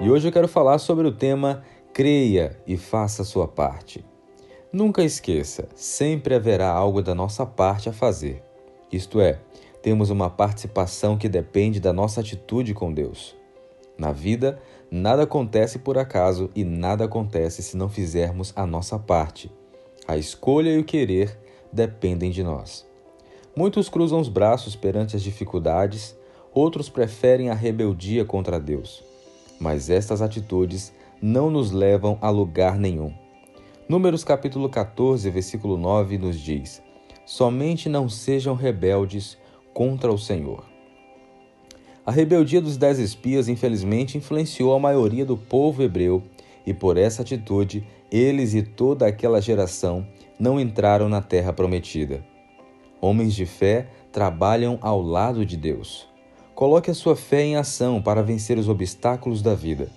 e hoje eu quero falar sobre o tema Creia e faça a sua parte. Nunca esqueça, sempre haverá algo da nossa parte a fazer. Isto é, temos uma participação que depende da nossa atitude com Deus. Na vida, nada acontece por acaso e nada acontece se não fizermos a nossa parte. A escolha e o querer dependem de nós. Muitos cruzam os braços perante as dificuldades, outros preferem a rebeldia contra Deus. Mas estas atitudes não nos levam a lugar nenhum. Números capítulo 14, versículo 9 nos diz: Somente não sejam rebeldes contra o Senhor. A rebeldia dos dez espias, infelizmente, influenciou a maioria do povo hebreu, e por essa atitude, eles e toda aquela geração não entraram na terra prometida. Homens de fé trabalham ao lado de Deus. Coloque a sua fé em ação para vencer os obstáculos da vida.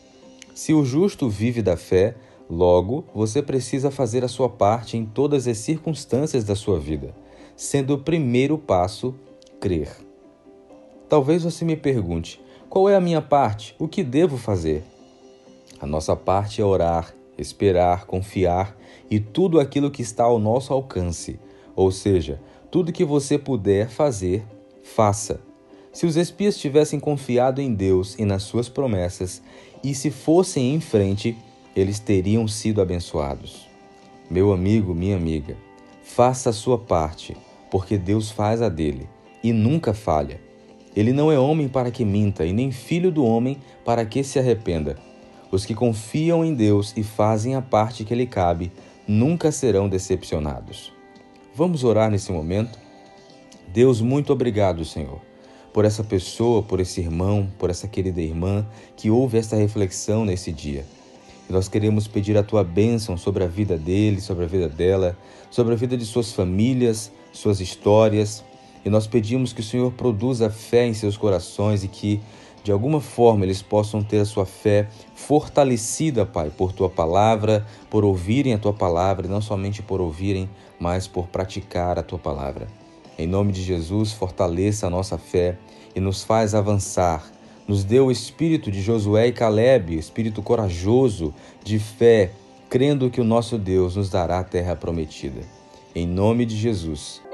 Se o justo vive da fé, logo você precisa fazer a sua parte em todas as circunstâncias da sua vida, sendo o primeiro passo crer. Talvez você me pergunte: qual é a minha parte? O que devo fazer? A nossa parte é orar, esperar, confiar e tudo aquilo que está ao nosso alcance. Ou seja, tudo que você puder fazer, faça. Se os espias tivessem confiado em Deus e nas suas promessas, e se fossem em frente, eles teriam sido abençoados. Meu amigo, minha amiga, faça a sua parte, porque Deus faz a dele e nunca falha. Ele não é homem para que minta, e nem filho do homem para que se arrependa. Os que confiam em Deus e fazem a parte que lhe cabe nunca serão decepcionados. Vamos orar nesse momento? Deus, muito obrigado, Senhor por essa pessoa, por esse irmão, por essa querida irmã que ouve esta reflexão nesse dia. E nós queremos pedir a tua bênção sobre a vida dele, sobre a vida dela, sobre a vida de suas famílias, suas histórias. E nós pedimos que o Senhor produza fé em seus corações e que, de alguma forma, eles possam ter a sua fé fortalecida, Pai, por tua palavra, por ouvirem a tua palavra, e não somente por ouvirem, mas por praticar a tua palavra. Em nome de Jesus, fortaleça a nossa fé e nos faz avançar. Nos dê o espírito de Josué e Caleb, espírito corajoso, de fé, crendo que o nosso Deus nos dará a terra prometida. Em nome de Jesus.